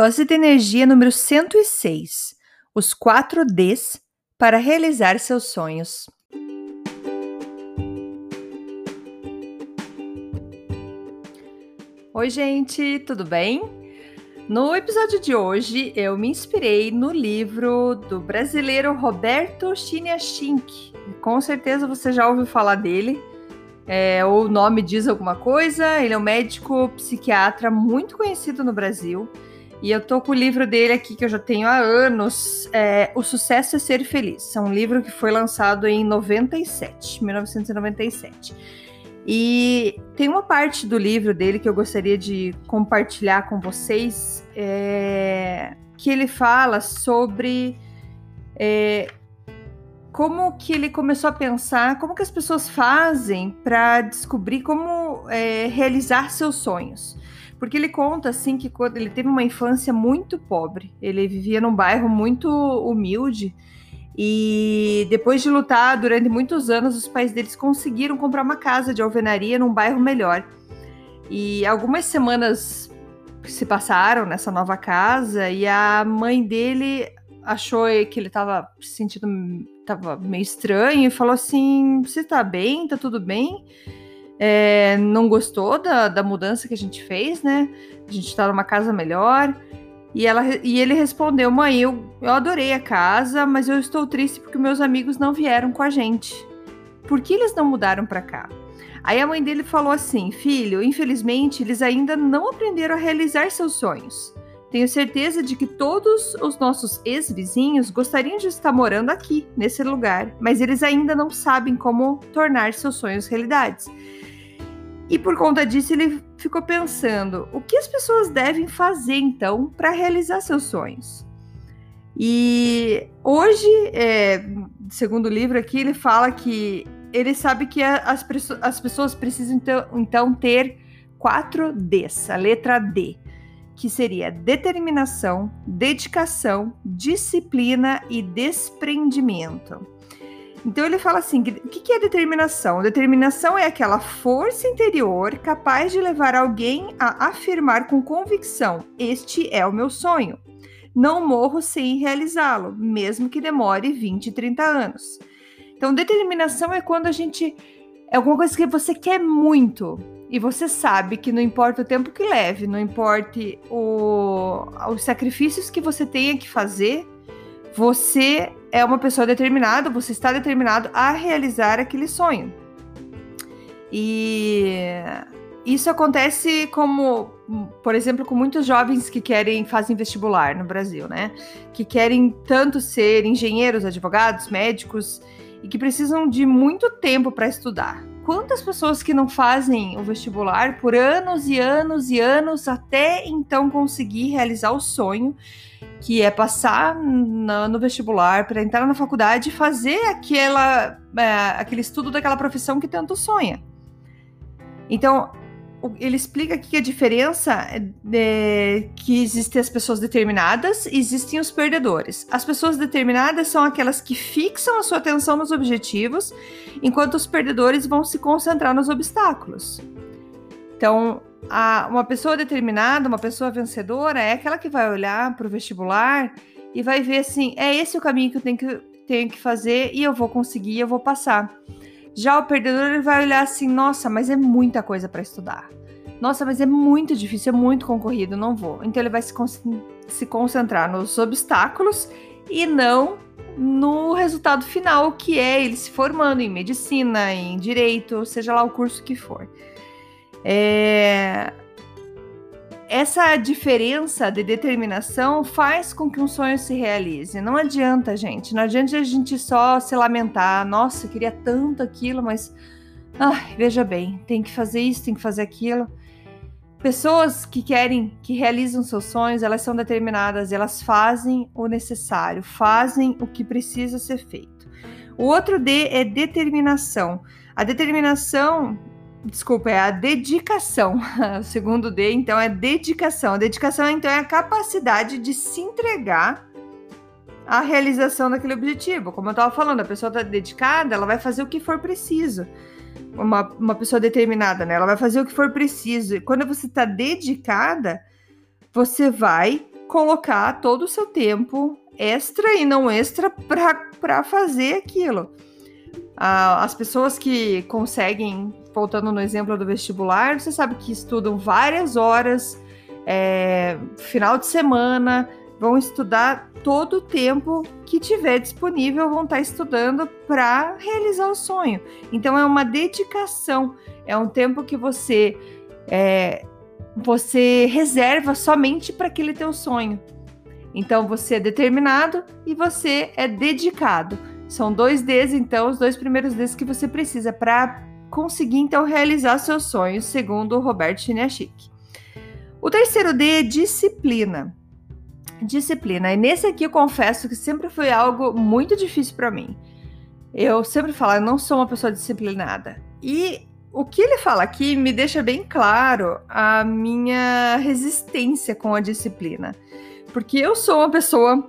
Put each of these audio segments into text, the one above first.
Dose de energia número 106. Os 4 Ds para realizar seus sonhos. Oi, gente, tudo bem? No episódio de hoje, eu me inspirei no livro do brasileiro Roberto Chiniachink. Com certeza você já ouviu falar dele. É, o nome diz alguma coisa. Ele é um médico psiquiatra muito conhecido no Brasil. E eu tô com o livro dele aqui que eu já tenho há anos, é, O Sucesso é Ser Feliz. É um livro que foi lançado em 97, 1997. E tem uma parte do livro dele que eu gostaria de compartilhar com vocês, é, que ele fala sobre é, como que ele começou a pensar, como que as pessoas fazem para descobrir como é, realizar seus sonhos. Porque ele conta assim que quando ele teve uma infância muito pobre, ele vivia num bairro muito humilde e depois de lutar durante muitos anos, os pais deles conseguiram comprar uma casa de alvenaria num bairro melhor. E algumas semanas se passaram nessa nova casa e a mãe dele achou que ele estava se sentindo tava meio estranho e falou assim: "Você tá bem? Tá tudo bem?" É, não gostou da, da mudança que a gente fez, né? A gente tá numa casa melhor. E, ela, e ele respondeu: Mãe, eu, eu adorei a casa, mas eu estou triste porque meus amigos não vieram com a gente. Por que eles não mudaram para cá? Aí a mãe dele falou assim: Filho, infelizmente eles ainda não aprenderam a realizar seus sonhos. Tenho certeza de que todos os nossos ex-vizinhos gostariam de estar morando aqui, nesse lugar, mas eles ainda não sabem como tornar seus sonhos realidades. E por conta disso, ele ficou pensando: o que as pessoas devem fazer então para realizar seus sonhos? E hoje, é, segundo o livro aqui, ele fala que ele sabe que as, as pessoas precisam então, então ter quatro Ds, a letra D, que seria determinação, dedicação, disciplina e desprendimento. Então ele fala assim: o que é determinação? Determinação é aquela força interior capaz de levar alguém a afirmar com convicção: este é o meu sonho. Não morro sem realizá-lo, mesmo que demore 20, 30 anos. Então, determinação é quando a gente. É alguma coisa que você quer muito. E você sabe que não importa o tempo que leve, não importa o, os sacrifícios que você tenha que fazer, você é uma pessoa determinada, você está determinado a realizar aquele sonho. E isso acontece como, por exemplo, com muitos jovens que querem fazem vestibular no Brasil, né? Que querem tanto ser engenheiros, advogados, médicos e que precisam de muito tempo para estudar. Quantas pessoas que não fazem o vestibular por anos e anos e anos até então conseguir realizar o sonho que é passar no, no vestibular para entrar na faculdade e fazer aquela, é, aquele estudo daquela profissão que tanto sonha. Então, ele explica aqui que a diferença é que existem as pessoas determinadas e existem os perdedores. As pessoas determinadas são aquelas que fixam a sua atenção nos objetivos, enquanto os perdedores vão se concentrar nos obstáculos. Então, a, uma pessoa determinada, uma pessoa vencedora, é aquela que vai olhar para o vestibular e vai ver assim: é esse o caminho que eu tenho que, tenho que fazer e eu vou conseguir, eu vou passar. Já o perdedor ele vai olhar assim: nossa, mas é muita coisa para estudar. Nossa, mas é muito difícil, é muito concorrido, não vou. Então ele vai se, con se concentrar nos obstáculos e não no resultado final, que é ele se formando em medicina, em direito, seja lá o curso que for. É... Essa diferença de determinação faz com que um sonho se realize. Não adianta, gente. Não adianta a gente só se lamentar. Nossa, eu queria tanto aquilo, mas. Ai, veja bem, tem que fazer isso, tem que fazer aquilo. Pessoas que querem, que realizam seus sonhos, elas são determinadas, elas fazem o necessário, fazem o que precisa ser feito. O outro D é determinação. A determinação, desculpa, é a dedicação. O segundo D, então, é dedicação. A dedicação, então, é a capacidade de se entregar à realização daquele objetivo. Como eu estava falando, a pessoa está dedicada, ela vai fazer o que for preciso uma, uma pessoa determinada, né? Ela vai fazer o que for preciso. E quando você está dedicada, você vai colocar todo o seu tempo extra e não extra para fazer aquilo. Ah, as pessoas que conseguem, voltando no exemplo do vestibular, você sabe que estudam várias horas, é, final de semana, vão estudar todo o tempo que tiver disponível, vão estar estudando para realizar o sonho. Então é uma dedicação, é um tempo que você é, você reserva somente para aquele teu sonho. Então você é determinado e você é dedicado. São dois Ds, então, os dois primeiros Ds que você precisa para conseguir então realizar seus sonhos, segundo Roberto Chiniachik. O terceiro D é disciplina. Disciplina. E nesse aqui eu confesso que sempre foi algo muito difícil para mim. Eu sempre falo, eu não sou uma pessoa disciplinada. E o que ele fala aqui me deixa bem claro a minha resistência com a disciplina. Porque eu sou uma pessoa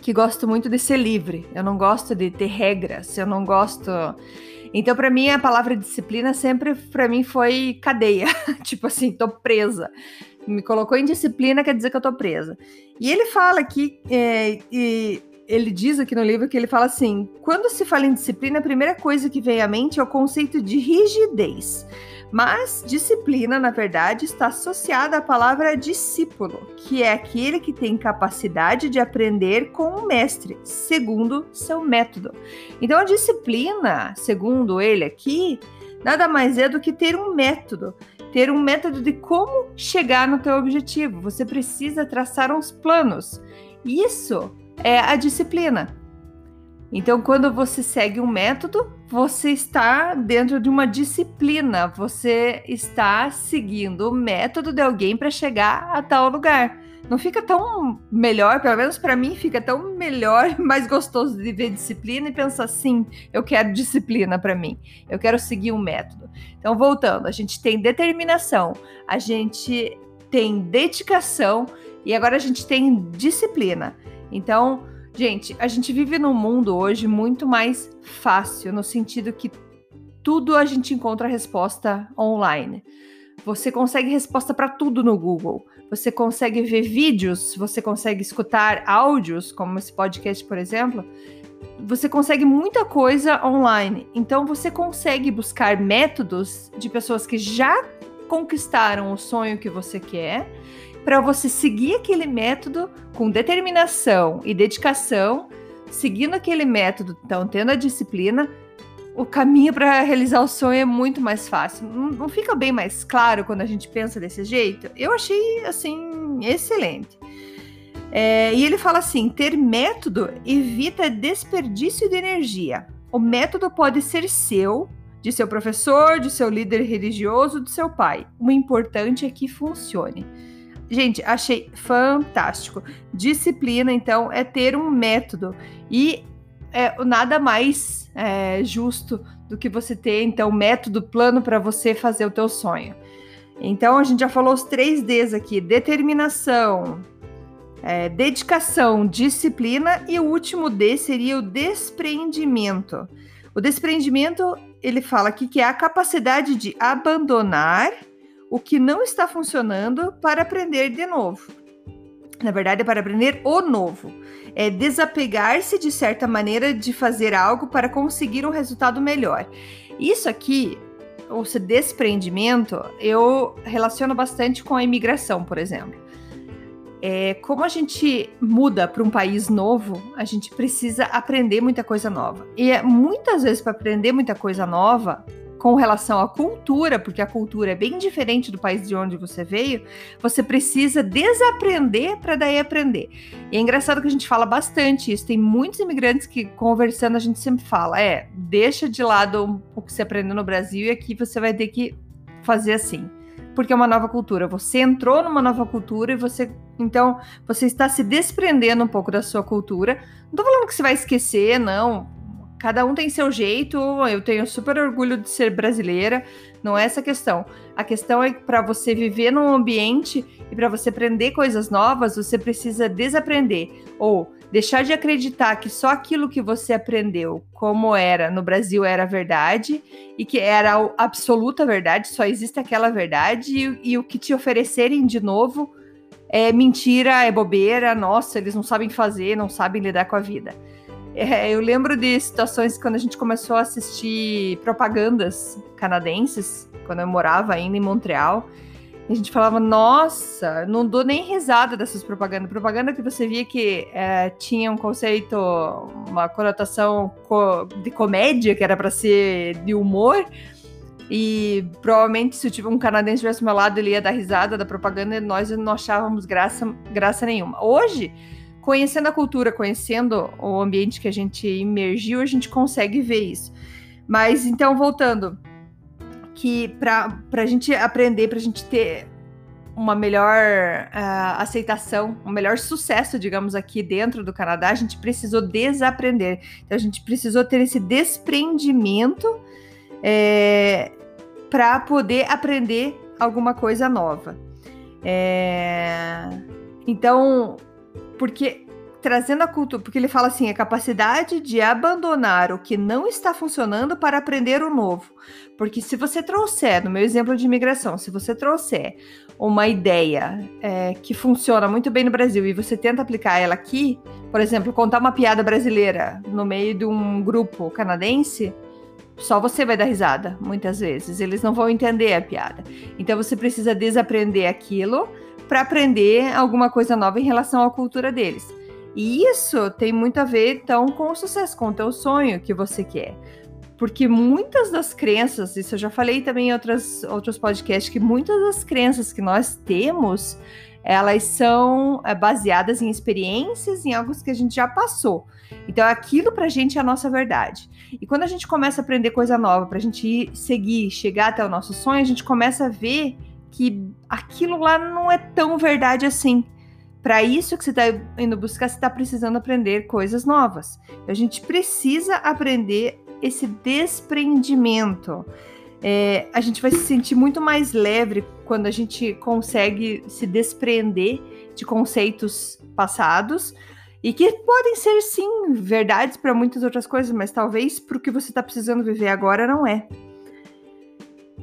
que gosto muito de ser livre. Eu não gosto de ter regras, eu não gosto então, para mim, a palavra disciplina sempre, para mim, foi cadeia. tipo assim, tô presa me colocou em disciplina quer dizer que eu tô presa. E ele fala aqui, é, e ele diz aqui no livro que ele fala assim: quando se fala em disciplina, a primeira coisa que vem à mente é o conceito de rigidez. Mas disciplina, na verdade, está associada à palavra discípulo, que é aquele que tem capacidade de aprender com o mestre, segundo seu método. Então, a disciplina, segundo ele aqui, nada mais é do que ter um método ter um método de como chegar no teu objetivo. Você precisa traçar uns planos. Isso é a disciplina. Então, quando você segue um método, você está dentro de uma disciplina, você está seguindo o método de alguém para chegar a tal lugar não fica tão melhor, pelo menos para mim, fica tão melhor, mais gostoso de ver disciplina e pensar assim: eu quero disciplina para mim, eu quero seguir um método. Então, voltando, a gente tem determinação, a gente tem dedicação e agora a gente tem disciplina. Então, gente, a gente vive num mundo hoje muito mais fácil, no sentido que tudo a gente encontra resposta online. Você consegue resposta para tudo no Google você consegue ver vídeos, você consegue escutar áudios, como esse podcast, por exemplo. Você consegue muita coisa online. Então você consegue buscar métodos de pessoas que já conquistaram o sonho que você quer, para você seguir aquele método com determinação e dedicação, seguindo aquele método, então tendo a disciplina, o caminho para realizar o sonho é muito mais fácil. Não, não, fica bem mais claro quando a gente pensa desse jeito? Eu achei, assim, excelente. É, e ele fala assim: ter método evita desperdício de energia. O método pode ser seu, de seu professor, de seu líder religioso, do seu pai. O importante é que funcione. Gente, achei fantástico. Disciplina, então, é ter um método. E é nada mais é, justo do que você ter, então, método, plano para você fazer o teu sonho. Então, a gente já falou os três Ds aqui: determinação, é, dedicação, disciplina, e o último D seria o despreendimento. O despreendimento, ele fala aqui que é a capacidade de abandonar o que não está funcionando para aprender de novo. Na verdade, é para aprender o novo. É desapegar-se de certa maneira de fazer algo para conseguir um resultado melhor. Isso aqui, esse desprendimento, eu relaciono bastante com a imigração, por exemplo. É, como a gente muda para um país novo, a gente precisa aprender muita coisa nova. E é, muitas vezes, para aprender muita coisa nova, com relação à cultura, porque a cultura é bem diferente do país de onde você veio, você precisa desaprender para daí aprender. E é engraçado que a gente fala bastante isso. Tem muitos imigrantes que conversando a gente sempre fala, é, deixa de lado o que você aprendeu no Brasil e aqui você vai ter que fazer assim. porque é uma nova cultura. Você entrou numa nova cultura e você, então, você está se desprendendo um pouco da sua cultura. Não tô falando que você vai esquecer, não. Cada um tem seu jeito. Eu tenho super orgulho de ser brasileira. Não é essa a questão. A questão é que para você viver num ambiente e para você aprender coisas novas, você precisa desaprender ou deixar de acreditar que só aquilo que você aprendeu, como era no Brasil, era verdade e que era a absoluta verdade, só existe aquela verdade e, e o que te oferecerem de novo é mentira, é bobeira, nossa, eles não sabem fazer, não sabem lidar com a vida. É, eu lembro de situações quando a gente começou a assistir propagandas canadenses, quando eu morava ainda em Montreal. A gente falava, nossa, não dou nem risada dessas propagandas. Propaganda que você via que é, tinha um conceito, uma conotação de comédia, que era para ser de humor. E provavelmente se um canadense estivesse ao meu lado, ele ia dar risada da propaganda e nós não achávamos graça, graça nenhuma. Hoje, conhecendo a cultura, conhecendo o ambiente que a gente imergiu, a gente consegue ver isso. Mas então, voltando, que para a gente aprender, para a gente ter uma melhor uh, aceitação, um melhor sucesso, digamos, aqui dentro do Canadá, a gente precisou desaprender. Então, a gente precisou ter esse desprendimento é, para poder aprender alguma coisa nova. É, então, porque trazendo a cultura, porque ele fala assim, a capacidade de abandonar o que não está funcionando para aprender o novo. Porque se você trouxer, no meu exemplo de imigração, se você trouxer uma ideia é, que funciona muito bem no Brasil e você tenta aplicar ela aqui, por exemplo, contar uma piada brasileira no meio de um grupo canadense, só você vai dar risada, muitas vezes. Eles não vão entender a piada. Então você precisa desaprender aquilo para aprender alguma coisa nova em relação à cultura deles. E isso tem muito a ver, então, com o sucesso, com o teu sonho que você quer. Porque muitas das crenças, isso eu já falei também em outras, outros podcasts, que muitas das crenças que nós temos, elas são é, baseadas em experiências, em algo que a gente já passou. Então, aquilo pra gente é a nossa verdade. E quando a gente começa a aprender coisa nova, pra gente ir, seguir, chegar até o nosso sonho, a gente começa a ver que aquilo lá não é tão verdade assim. Para isso que você está indo buscar, você está precisando aprender coisas novas. A gente precisa aprender esse desprendimento. É, a gente vai se sentir muito mais leve quando a gente consegue se desprender de conceitos passados e que podem ser sim verdades para muitas outras coisas, mas talvez para o que você está precisando viver agora não é.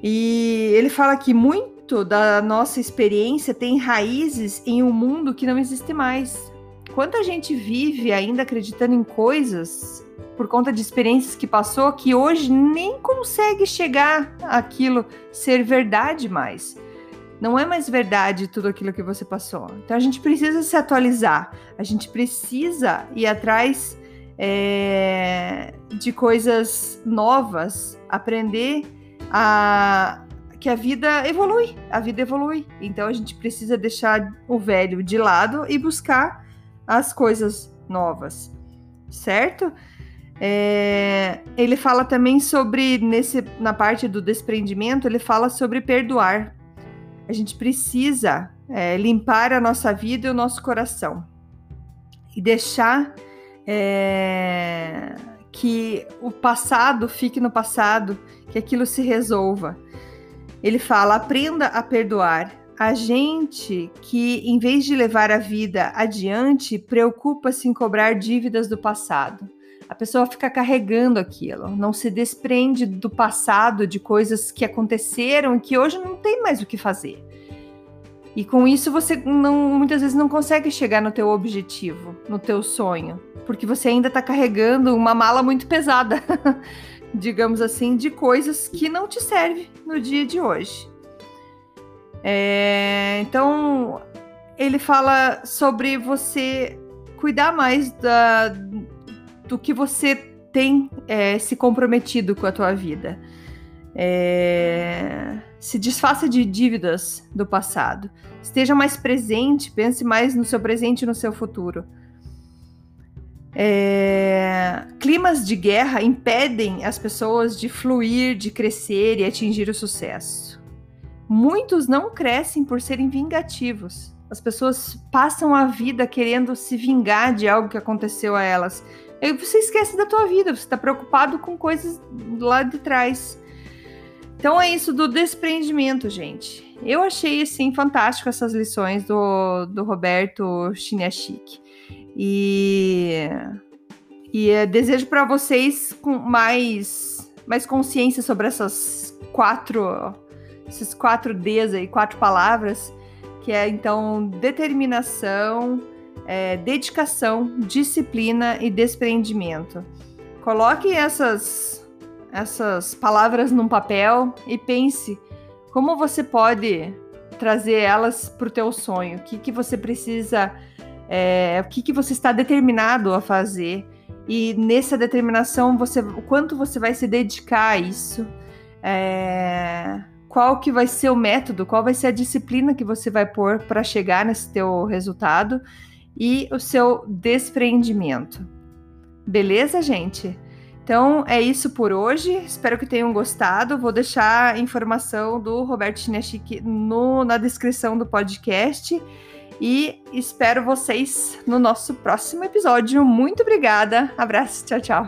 E ele fala que muito muito da nossa experiência tem raízes em um mundo que não existe mais. Quanta gente vive ainda acreditando em coisas por conta de experiências que passou que hoje nem consegue chegar aquilo ser verdade mais. Não é mais verdade tudo aquilo que você passou. Então a gente precisa se atualizar, a gente precisa ir atrás é, de coisas novas, aprender a, que a vida evolui, a vida evolui. Então a gente precisa deixar o velho de lado e buscar as coisas novas, certo? É, ele fala também sobre nesse na parte do desprendimento, ele fala sobre perdoar. A gente precisa é, limpar a nossa vida e o nosso coração e deixar é, que o passado fique no passado, que aquilo se resolva. Ele fala: aprenda a perdoar. A gente que, em vez de levar a vida adiante, preocupa-se em cobrar dívidas do passado. A pessoa fica carregando aquilo, não se desprende do passado, de coisas que aconteceram e que hoje não tem mais o que fazer. E com isso você não, muitas vezes não consegue chegar no teu objetivo, no teu sonho, porque você ainda está carregando uma mala muito pesada. digamos assim, de coisas que não te servem no dia de hoje. É, então, ele fala sobre você cuidar mais da, do que você tem é, se comprometido com a tua vida. É, se desfaça de dívidas do passado. Esteja mais presente, pense mais no seu presente e no seu futuro. É, climas de guerra impedem as pessoas de fluir, de crescer e atingir o sucesso. Muitos não crescem por serem vingativos. As pessoas passam a vida querendo se vingar de algo que aconteceu a elas. E você esquece da tua vida, você está preocupado com coisas lá de trás. Então é isso do desprendimento, gente. Eu achei assim fantástico essas lições do, do Roberto Chiniachik. E e é, desejo para vocês com mais mais consciência sobre essas quatro esses quatro Ds aí, quatro palavras, que é então determinação, é, dedicação, disciplina e desprendimento. Coloque essas essas palavras num papel e pense como você pode trazer elas para o teu sonho, o que, que você precisa, é, o que, que você está determinado a fazer e nessa determinação você, o quanto você vai se dedicar a isso, é, qual que vai ser o método, qual vai ser a disciplina que você vai pôr para chegar nesse teu resultado e o seu despreendimento. Beleza, gente? Então é isso por hoje. Espero que tenham gostado. Vou deixar a informação do Roberto Chinechik na descrição do podcast. E espero vocês no nosso próximo episódio. Muito obrigada. Abraço. Tchau, tchau.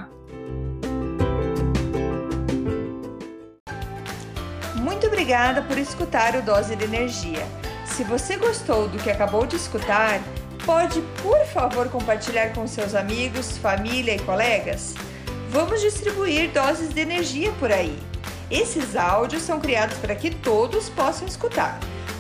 Muito obrigada por escutar o Dose de Energia. Se você gostou do que acabou de escutar, pode, por favor, compartilhar com seus amigos, família e colegas? Vamos distribuir doses de energia por aí. Esses áudios são criados para que todos possam escutar,